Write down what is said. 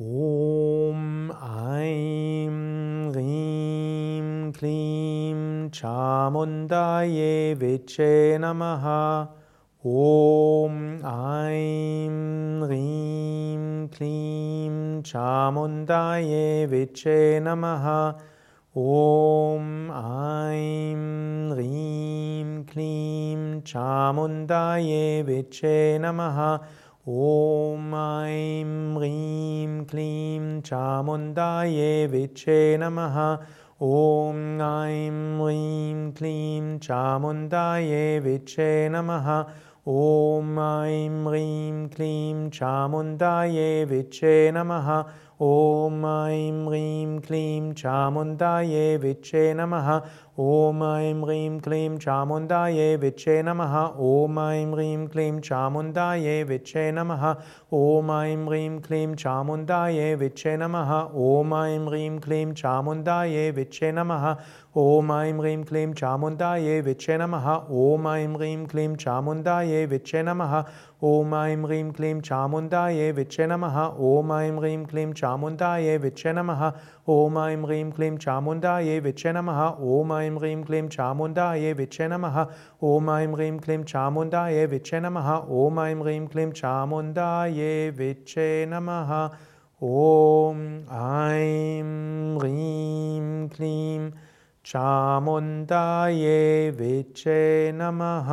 ॐ ऐं ह्रीं क्लीं चामुण्डायै विचे नमः। ॐ ऐं ह्रीं क्लीं चामुण्डायै विचे नमः। ॐ ऐं ह्रीं क्लीं चामुण्डायै विचे नमः। ॐ चामुण्डायै विचे नमः। ॐ ऐं ह्रीं क्लीं चामुण्डायै विचे नमः। ॐ ऐं ह्रीं क्लीं चामुण्डायै विचे नमः ॐ ऐं ह्रीं क्लीं चामुण्डायै विचे नमः। ॐ ऐं ह्रीं क्लीं चामुण्डायै विचे नमः। ॐ ऐं ह्रीं क्लीं चामुण्डायै विचे नमः। ॐ ऐं ह्रीं क्लीं चामुण्डायै विचे नमः। ॐ ऐं ह्रीं क्लीं चामुण्डायै विचे नमः। ॐ ऐं ह्रीं क्लीं चामुण्डायै विचे नमः। ॐ ऐं ह्रीं क्लीं चामुण्डायै विचे नमः। ॐ ऐं ह्रीं क्लीं चामुण्डायै विचे नमः। ॐ ऐं ह्रीं क्लीं चामुण्डायै विचे नमः। ॐ ऐं ह्रीं क्लीं चामुण्डायै विचे नमः। ॐ ऐं ह्रीं क्लीं चामुण्डायै विचे नमः। ॐ ऐं ह्रीं क्लीं चामुण्डायै विचे नमः। ॐ ऐं ह्रीं क्लीं चामुण्डायै विचे नमः। ॐ ऐं ह्रीं क्लीं चामुण्डायै विचे नमः